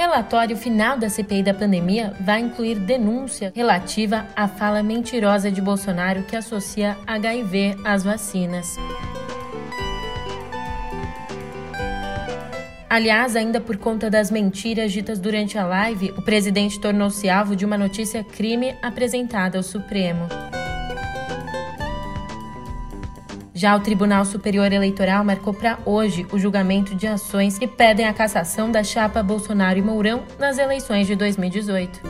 Relatório final da CPI da pandemia vai incluir denúncia relativa à fala mentirosa de Bolsonaro que associa HIV às vacinas. Aliás, ainda por conta das mentiras ditas durante a live, o presidente tornou-se alvo de uma notícia crime apresentada ao Supremo. Já o Tribunal Superior Eleitoral marcou para hoje o julgamento de ações que pedem a cassação da chapa Bolsonaro e Mourão nas eleições de 2018.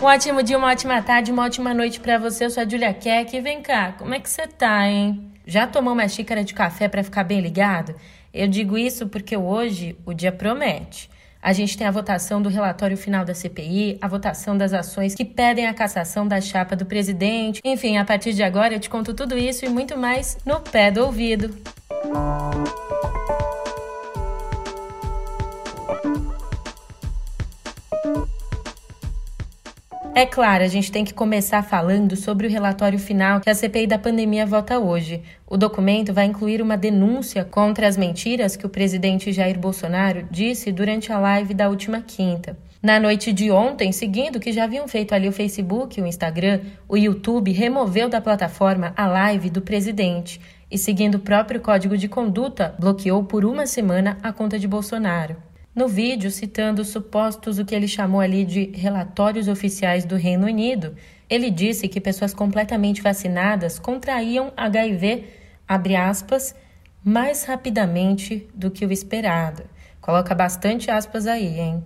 Um ótimo dia, uma ótima tarde, uma ótima noite para você. Eu sou a Julia Keck. Vem cá, como é que você tá, hein? Já tomou uma xícara de café para ficar bem ligado? Eu digo isso porque hoje o dia promete. A gente tem a votação do relatório final da CPI, a votação das ações que pedem a cassação da chapa do presidente. Enfim, a partir de agora eu te conto tudo isso e muito mais no pé do ouvido. É claro, a gente tem que começar falando sobre o relatório final que a CPI da pandemia vota hoje. O documento vai incluir uma denúncia contra as mentiras que o presidente Jair Bolsonaro disse durante a live da última quinta. Na noite de ontem, seguindo o que já haviam feito ali o Facebook, o Instagram, o YouTube removeu da plataforma a live do presidente e, seguindo o próprio código de conduta, bloqueou por uma semana a conta de Bolsonaro. No vídeo, citando supostos o que ele chamou ali de relatórios oficiais do Reino Unido, ele disse que pessoas completamente vacinadas contraíam HIV, abre aspas, mais rapidamente do que o esperado. Coloca bastante aspas aí, hein?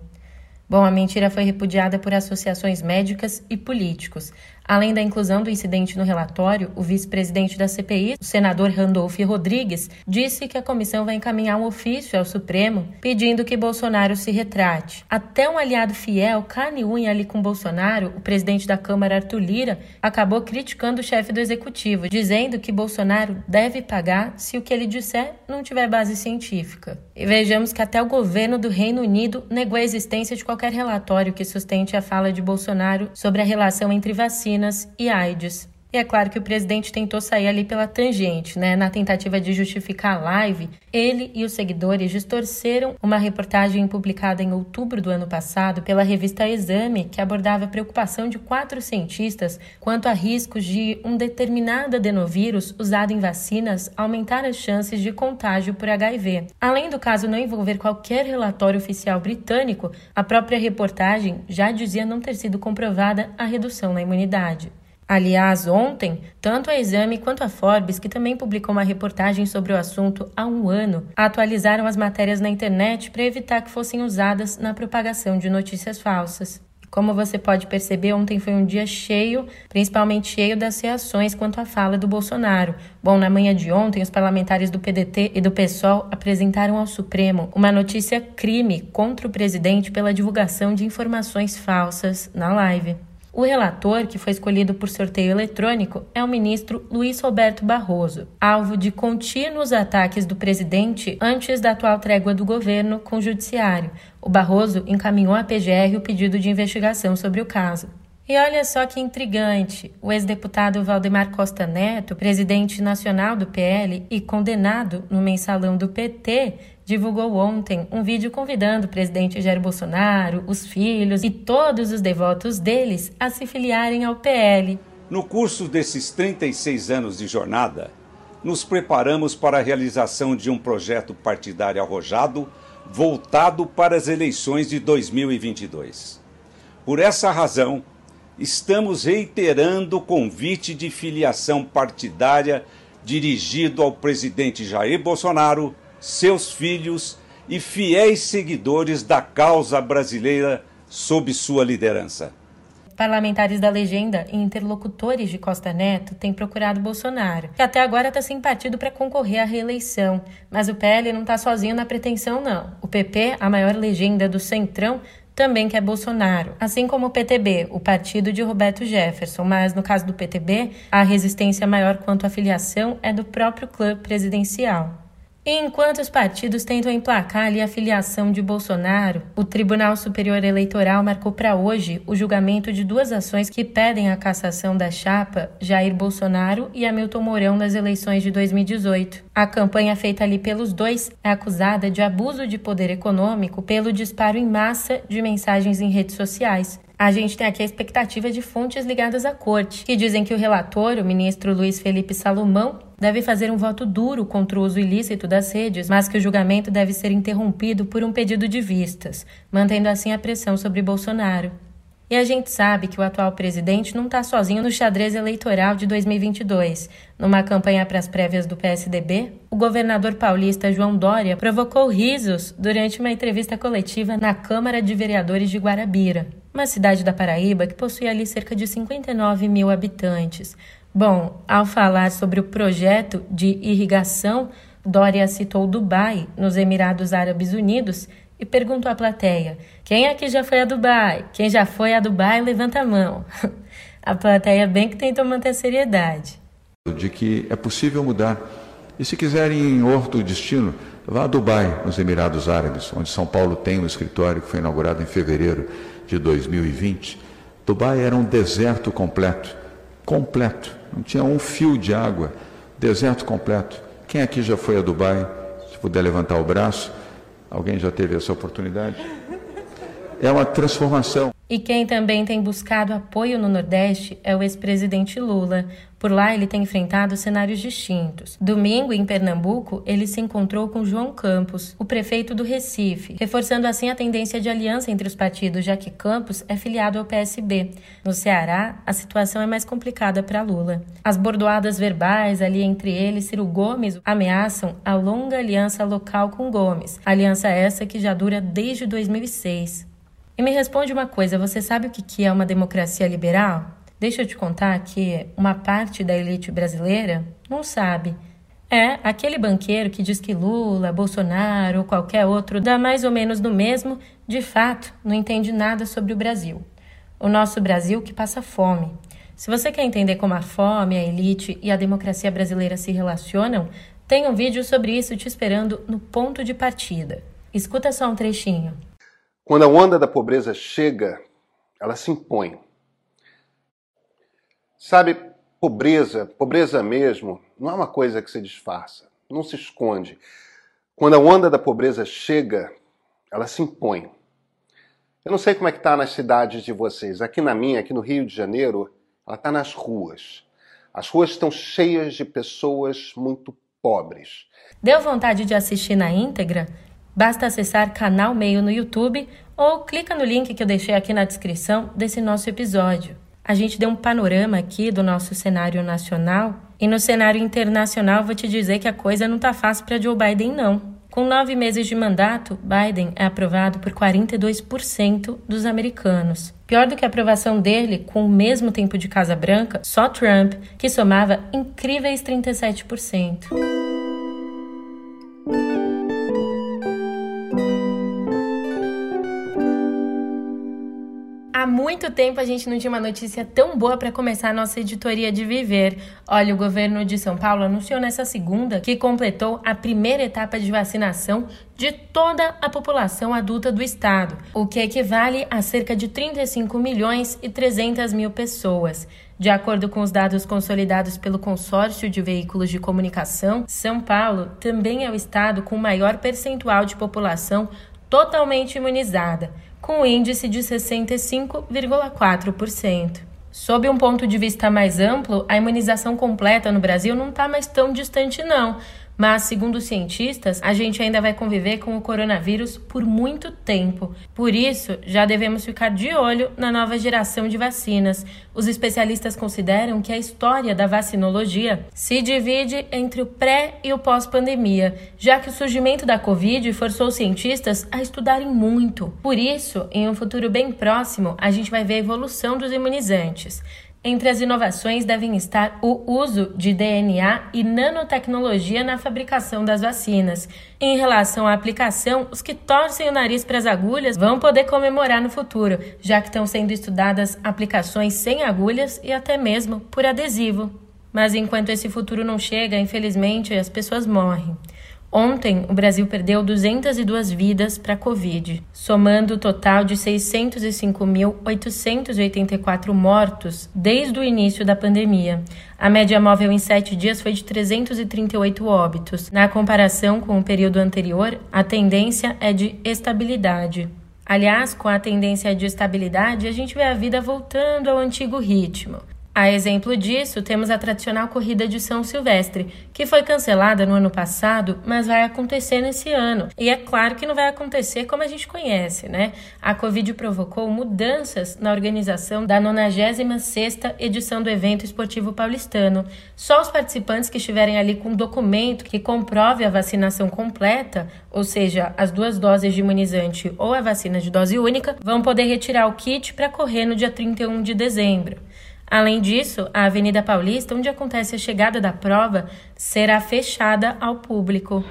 Bom, a mentira foi repudiada por associações médicas e políticos. Além da inclusão do incidente no relatório, o vice-presidente da CPI, o senador Randolph Rodrigues, disse que a comissão vai encaminhar um ofício ao Supremo pedindo que Bolsonaro se retrate. Até um aliado fiel, carne e unha ali com Bolsonaro, o presidente da Câmara, Arthur Lira, acabou criticando o chefe do executivo, dizendo que Bolsonaro deve pagar se o que ele disser não tiver base científica. E vejamos que até o governo do Reino Unido negou a existência de qualquer relatório que sustente a fala de Bolsonaro sobre a relação entre vacinas vacinas e AIDS. E é claro que o presidente tentou sair ali pela tangente, né? Na tentativa de justificar a live, ele e os seguidores distorceram uma reportagem publicada em outubro do ano passado pela revista Exame, que abordava a preocupação de quatro cientistas quanto a riscos de um determinado adenovírus usado em vacinas aumentar as chances de contágio por HIV. Além do caso não envolver qualquer relatório oficial britânico, a própria reportagem já dizia não ter sido comprovada a redução na imunidade. Aliás, ontem, tanto a Exame quanto a Forbes, que também publicou uma reportagem sobre o assunto há um ano, atualizaram as matérias na internet para evitar que fossem usadas na propagação de notícias falsas. Como você pode perceber, ontem foi um dia cheio, principalmente cheio das reações quanto à fala do Bolsonaro. Bom, na manhã de ontem, os parlamentares do PDT e do PSOL apresentaram ao Supremo uma notícia crime contra o presidente pela divulgação de informações falsas na live. O relator, que foi escolhido por sorteio eletrônico, é o ministro Luiz Roberto Barroso, alvo de contínuos ataques do presidente antes da atual trégua do governo com o judiciário. O Barroso encaminhou à PGR o pedido de investigação sobre o caso. E olha só que intrigante: o ex-deputado Valdemar Costa Neto, presidente nacional do PL e condenado no mensalão do PT, divulgou ontem um vídeo convidando o presidente Jair Bolsonaro, os filhos e todos os devotos deles a se filiarem ao PL. No curso desses 36 anos de jornada, nos preparamos para a realização de um projeto partidário arrojado voltado para as eleições de 2022. Por essa razão, estamos reiterando o convite de filiação partidária dirigido ao presidente Jair Bolsonaro seus filhos e fiéis seguidores da causa brasileira sob sua liderança. Parlamentares da legenda e interlocutores de Costa Neto têm procurado Bolsonaro, que até agora está sem partido para concorrer à reeleição. Mas o PL não está sozinho na pretensão, não. O PP, a maior legenda do Centrão, também quer Bolsonaro, assim como o PTB, o partido de Roberto Jefferson. Mas no caso do PTB, a resistência maior quanto à filiação é do próprio clã presidencial. Enquanto os partidos tentam emplacar ali a filiação de Bolsonaro, o Tribunal Superior Eleitoral marcou para hoje o julgamento de duas ações que pedem a cassação da chapa Jair Bolsonaro e Hamilton Mourão nas eleições de 2018. A campanha feita ali pelos dois é acusada de abuso de poder econômico pelo disparo em massa de mensagens em redes sociais. A gente tem aqui a expectativa de fontes ligadas à corte, que dizem que o relator, o ministro Luiz Felipe Salomão, deve fazer um voto duro contra o uso ilícito das redes, mas que o julgamento deve ser interrompido por um pedido de vistas, mantendo assim a pressão sobre Bolsonaro. E a gente sabe que o atual presidente não está sozinho no xadrez eleitoral de 2022. Numa campanha para as prévias do PSDB, o governador paulista João Dória provocou risos durante uma entrevista coletiva na Câmara de Vereadores de Guarabira uma cidade da Paraíba que possui ali cerca de 59 mil habitantes. Bom, ao falar sobre o projeto de irrigação, Dória citou Dubai, nos Emirados Árabes Unidos, e perguntou à plateia: quem aqui já foi a Dubai? Quem já foi a Dubai, levanta a mão. a plateia bem que tentou manter a seriedade. De que é possível mudar. E se quiserem outro destino, vá a Dubai, nos Emirados Árabes, onde São Paulo tem um escritório que foi inaugurado em fevereiro de 2020, Dubai era um deserto completo, completo, não tinha um fio de água, deserto completo. Quem aqui já foi a Dubai? Se puder levantar o braço, alguém já teve essa oportunidade? É uma transformação. E quem também tem buscado apoio no Nordeste é o ex-presidente Lula. Por lá, ele tem enfrentado cenários distintos. Domingo, em Pernambuco, ele se encontrou com João Campos, o prefeito do Recife, reforçando assim a tendência de aliança entre os partidos, já que Campos é filiado ao PSB. No Ceará, a situação é mais complicada para Lula. As bordoadas verbais ali entre ele e Ciro Gomes ameaçam a longa aliança local com Gomes, aliança essa que já dura desde 2006. E me responde uma coisa: você sabe o que é uma democracia liberal? Deixa eu te contar que uma parte da elite brasileira não sabe. É aquele banqueiro que diz que Lula, Bolsonaro ou qualquer outro dá mais ou menos no mesmo, de fato, não entende nada sobre o Brasil. O nosso Brasil que passa fome. Se você quer entender como a fome, a elite e a democracia brasileira se relacionam, tem um vídeo sobre isso te esperando no ponto de partida. Escuta só um trechinho. Quando a onda da pobreza chega, ela se impõe. Sabe, pobreza, pobreza mesmo, não é uma coisa que se disfarça, não se esconde. Quando a onda da pobreza chega, ela se impõe. Eu não sei como é que está nas cidades de vocês. Aqui na minha, aqui no Rio de Janeiro, ela está nas ruas. As ruas estão cheias de pessoas muito pobres. Deu vontade de assistir na íntegra? Basta acessar Canal Meio no YouTube ou clica no link que eu deixei aqui na descrição desse nosso episódio. A gente deu um panorama aqui do nosso cenário nacional e no cenário internacional vou te dizer que a coisa não tá fácil para Joe Biden não. Com nove meses de mandato, Biden é aprovado por 42% dos americanos. Pior do que a aprovação dele, com o mesmo tempo de Casa Branca, só Trump, que somava incríveis 37%. Muito tempo a gente não tinha uma notícia tão boa para começar a nossa editoria de viver. Olha, o governo de São Paulo anunciou nessa segunda que completou a primeira etapa de vacinação de toda a população adulta do estado, o que equivale a cerca de 35 milhões e 300 mil pessoas. De acordo com os dados consolidados pelo Consórcio de Veículos de Comunicação, São Paulo também é o estado com maior percentual de população totalmente imunizada com índice de 65,4%. Sob um ponto de vista mais amplo, a imunização completa no Brasil não está mais tão distante, não. Mas, segundo os cientistas, a gente ainda vai conviver com o coronavírus por muito tempo. Por isso, já devemos ficar de olho na nova geração de vacinas. Os especialistas consideram que a história da vacinologia se divide entre o pré e o pós-pandemia, já que o surgimento da Covid forçou os cientistas a estudarem muito. Por isso, em um futuro bem próximo, a gente vai ver a evolução dos imunizantes. Entre as inovações devem estar o uso de DNA e nanotecnologia na fabricação das vacinas. Em relação à aplicação, os que torcem o nariz para as agulhas vão poder comemorar no futuro, já que estão sendo estudadas aplicações sem agulhas e até mesmo por adesivo. Mas enquanto esse futuro não chega, infelizmente, as pessoas morrem. Ontem, o Brasil perdeu 202 vidas para a Covid, somando o total de 605.884 mortos desde o início da pandemia. A média móvel em sete dias foi de 338 óbitos. Na comparação com o período anterior, a tendência é de estabilidade. Aliás, com a tendência de estabilidade, a gente vê a vida voltando ao antigo ritmo. A exemplo disso, temos a tradicional corrida de São Silvestre, que foi cancelada no ano passado, mas vai acontecer nesse ano. E é claro que não vai acontecer como a gente conhece, né? A Covid provocou mudanças na organização da 96ª edição do evento esportivo paulistano. Só os participantes que estiverem ali com um documento que comprove a vacinação completa, ou seja, as duas doses de imunizante ou a vacina de dose única, vão poder retirar o kit para correr no dia 31 de dezembro. Além disso, a Avenida Paulista, onde acontece a chegada da prova, será fechada ao público.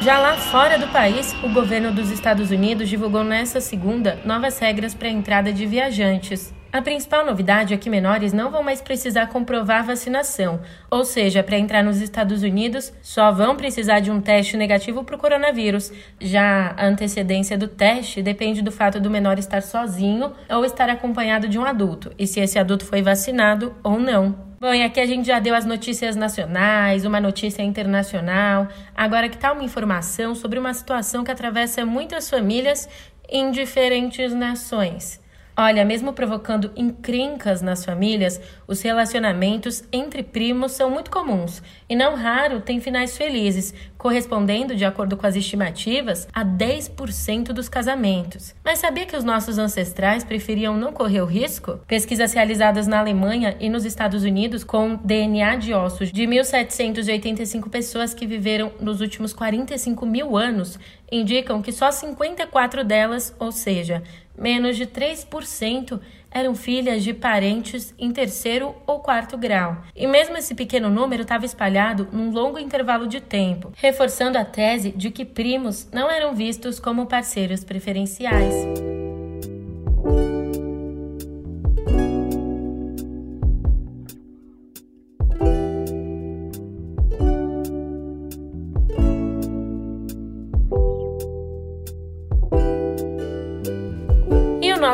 Já lá fora do país, o governo dos Estados Unidos divulgou nesta segunda novas regras para a entrada de viajantes. A principal novidade é que menores não vão mais precisar comprovar vacinação, ou seja, para entrar nos Estados Unidos só vão precisar de um teste negativo para o coronavírus. Já a antecedência do teste depende do fato do menor estar sozinho ou estar acompanhado de um adulto, e se esse adulto foi vacinado ou não. Bom, e aqui a gente já deu as notícias nacionais, uma notícia internacional. Agora que está uma informação sobre uma situação que atravessa muitas famílias em diferentes nações. Olha, mesmo provocando encrencas nas famílias, os relacionamentos entre primos são muito comuns e não raro têm finais felizes, correspondendo, de acordo com as estimativas, a 10% dos casamentos. Mas sabia que os nossos ancestrais preferiam não correr o risco? Pesquisas realizadas na Alemanha e nos Estados Unidos com DNA de ossos de 1.785 pessoas que viveram nos últimos 45 mil anos indicam que só 54 delas, ou seja, menos de 3%, eram filhas de parentes em terceiro ou quarto grau. E mesmo esse pequeno número estava espalhado num longo intervalo de tempo, reforçando a tese de que primos não eram vistos como parceiros preferenciais.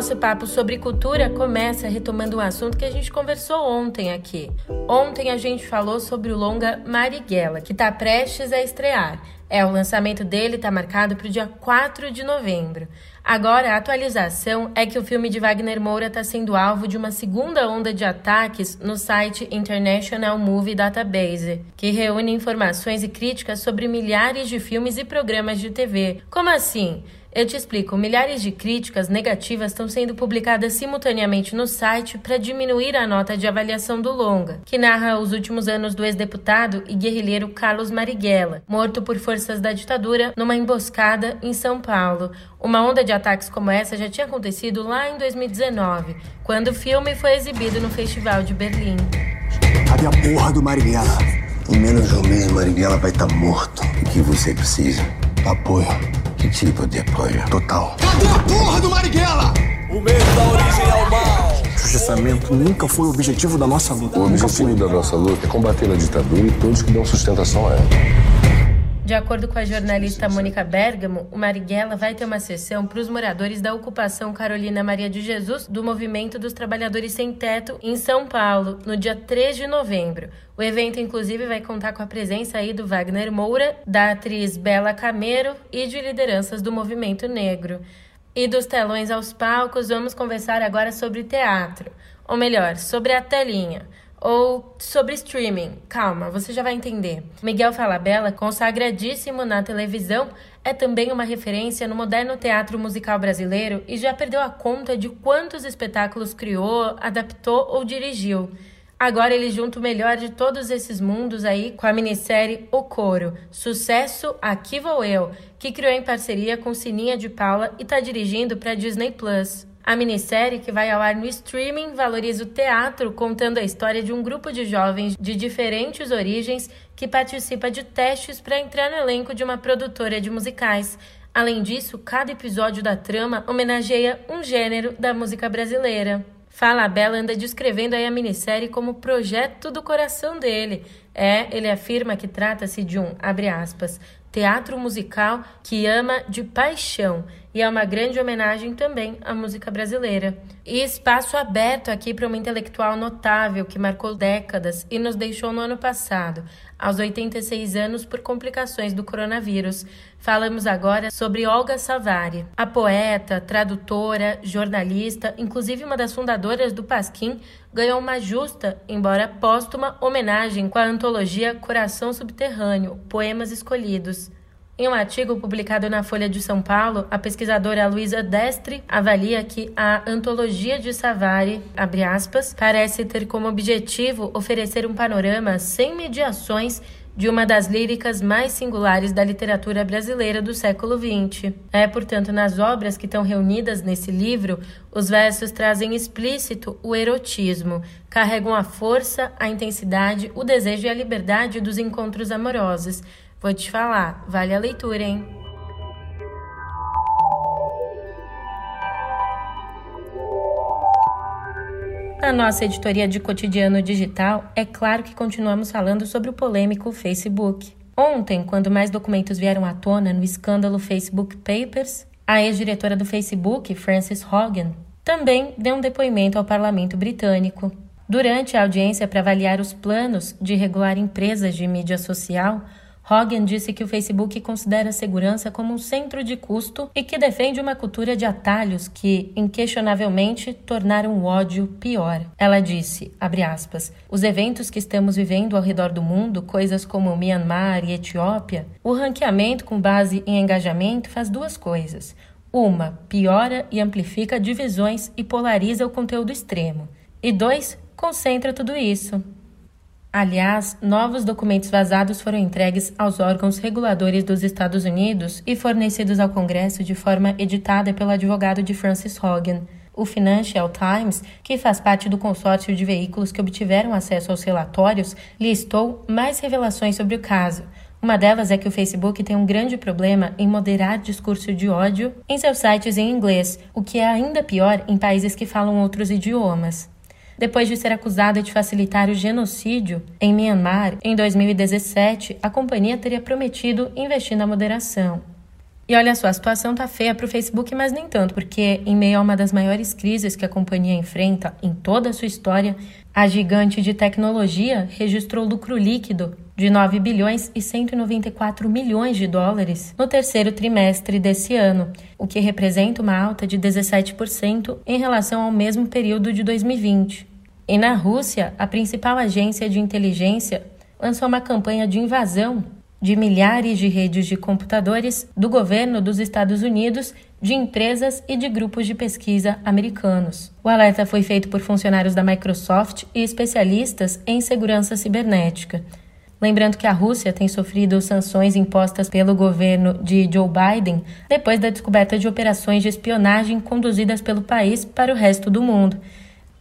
Nosso papo sobre cultura começa retomando um assunto que a gente conversou ontem aqui. Ontem a gente falou sobre o longa Marighella, que está prestes a estrear. É, o lançamento dele está marcado para o dia 4 de novembro. Agora, a atualização é que o filme de Wagner Moura está sendo alvo de uma segunda onda de ataques no site International Movie Database, que reúne informações e críticas sobre milhares de filmes e programas de TV. Como assim? Eu te explico. Milhares de críticas negativas estão sendo publicadas simultaneamente no site para diminuir a nota de avaliação do longa, que narra os últimos anos do ex-deputado e guerrilheiro Carlos Marighella, morto por forças da ditadura numa emboscada em São Paulo. Uma onda de ataques como essa já tinha acontecido lá em 2019, quando o filme foi exibido no Festival de Berlim. Cadê a porra do Marighella? Em menos de um mês, Marighella vai estar tá morto. O que você precisa? Apoio. Que tipo de apoio? Total. Cadê a porra do Marighella? O medo da origem ao mal. Processamento nunca foi o objetivo da nossa luta. O objetivo da nossa luta é combater a ditadura e todos que dão sustentação a ela. De acordo com a jornalista Mônica Bergamo, o Marighella vai ter uma sessão para os moradores da ocupação Carolina Maria de Jesus do Movimento dos Trabalhadores Sem Teto em São Paulo, no dia 3 de novembro. O evento, inclusive, vai contar com a presença aí do Wagner Moura, da atriz Bela Camero e de lideranças do movimento negro. E dos telões aos palcos, vamos conversar agora sobre teatro, ou melhor, sobre a telinha ou sobre streaming. Calma, você já vai entender. Miguel Falabella, consagradíssimo na televisão, é também uma referência no moderno teatro musical brasileiro e já perdeu a conta de quantos espetáculos criou, adaptou ou dirigiu. Agora ele junta o melhor de todos esses mundos aí com a minissérie O Coro, sucesso Aqui Vou Eu, que criou em parceria com Sininha de Paula e está dirigindo para Disney Plus. A minissérie, que vai ao ar no streaming, valoriza o teatro, contando a história de um grupo de jovens de diferentes origens que participa de testes para entrar no elenco de uma produtora de musicais. Além disso, cada episódio da trama homenageia um gênero da música brasileira. Fala Bela anda descrevendo a minissérie como projeto do coração dele. É, ele afirma que trata-se de um, aspas, teatro musical que ama de paixão e é uma grande homenagem também à música brasileira. E espaço aberto aqui para uma intelectual notável que marcou décadas e nos deixou no ano passado, aos 86 anos, por complicações do coronavírus. Falamos agora sobre Olga Savari, a poeta, tradutora, jornalista, inclusive uma das fundadoras do Pasquim, ganhou uma justa, embora póstuma, homenagem com a antologia Coração Subterrâneo Poemas Escolhidos. Em um artigo publicado na Folha de São Paulo, a pesquisadora Luísa Destre avalia que a antologia de Savary, aspas, parece ter como objetivo oferecer um panorama sem mediações de uma das líricas mais singulares da literatura brasileira do século XX. É, portanto, nas obras que estão reunidas nesse livro, os versos trazem explícito o erotismo, carregam a força, a intensidade, o desejo e a liberdade dos encontros amorosos Vou te falar, vale a leitura, hein? Na nossa editoria de cotidiano digital, é claro que continuamos falando sobre o polêmico Facebook. Ontem, quando mais documentos vieram à tona no escândalo Facebook Papers, a ex-diretora do Facebook, Frances Hogan, também deu um depoimento ao parlamento britânico. Durante a audiência para avaliar os planos de regular empresas de mídia social, Hogan disse que o Facebook considera a segurança como um centro de custo e que defende uma cultura de atalhos que, inquestionavelmente, tornaram o ódio pior. Ela disse, aspas, os eventos que estamos vivendo ao redor do mundo, coisas como Myanmar e Etiópia, o ranqueamento com base em engajamento faz duas coisas. Uma, piora e amplifica divisões e polariza o conteúdo extremo. E dois, concentra tudo isso. Aliás, novos documentos vazados foram entregues aos órgãos reguladores dos Estados Unidos e fornecidos ao Congresso de forma editada pelo advogado de Francis Hogan. O Financial Times, que faz parte do consórcio de veículos que obtiveram acesso aos relatórios, listou mais revelações sobre o caso. Uma delas é que o Facebook tem um grande problema em moderar discurso de ódio em seus sites em inglês, o que é ainda pior em países que falam outros idiomas. Depois de ser acusada de facilitar o genocídio em Myanmar, em 2017, a companhia teria prometido investir na moderação. E olha só, a situação tá feia para o Facebook, mas nem tanto, porque em meio a uma das maiores crises que a companhia enfrenta em toda a sua história, a gigante de tecnologia registrou lucro líquido de 9 bilhões e 194 milhões de dólares no terceiro trimestre desse ano, o que representa uma alta de 17% em relação ao mesmo período de 2020. E na Rússia, a principal agência de inteligência lançou uma campanha de invasão de milhares de redes de computadores do governo dos Estados Unidos, de empresas e de grupos de pesquisa americanos. O alerta foi feito por funcionários da Microsoft e especialistas em segurança cibernética. Lembrando que a Rússia tem sofrido sanções impostas pelo governo de Joe Biden depois da descoberta de operações de espionagem conduzidas pelo país para o resto do mundo.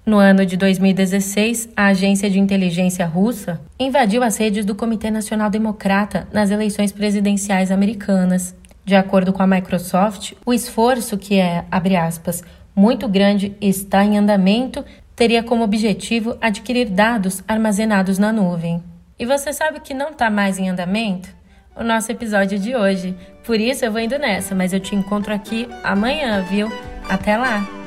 No ano de 2016, a agência de inteligência russa invadiu as redes do Comitê Nacional Democrata nas eleições presidenciais americanas. De acordo com a Microsoft, o esforço, que é, abre aspas, muito grande e está em andamento, teria como objetivo adquirir dados armazenados na nuvem. E você sabe o que não está mais em andamento? O nosso episódio de hoje. Por isso eu vou indo nessa, mas eu te encontro aqui amanhã, viu? Até lá!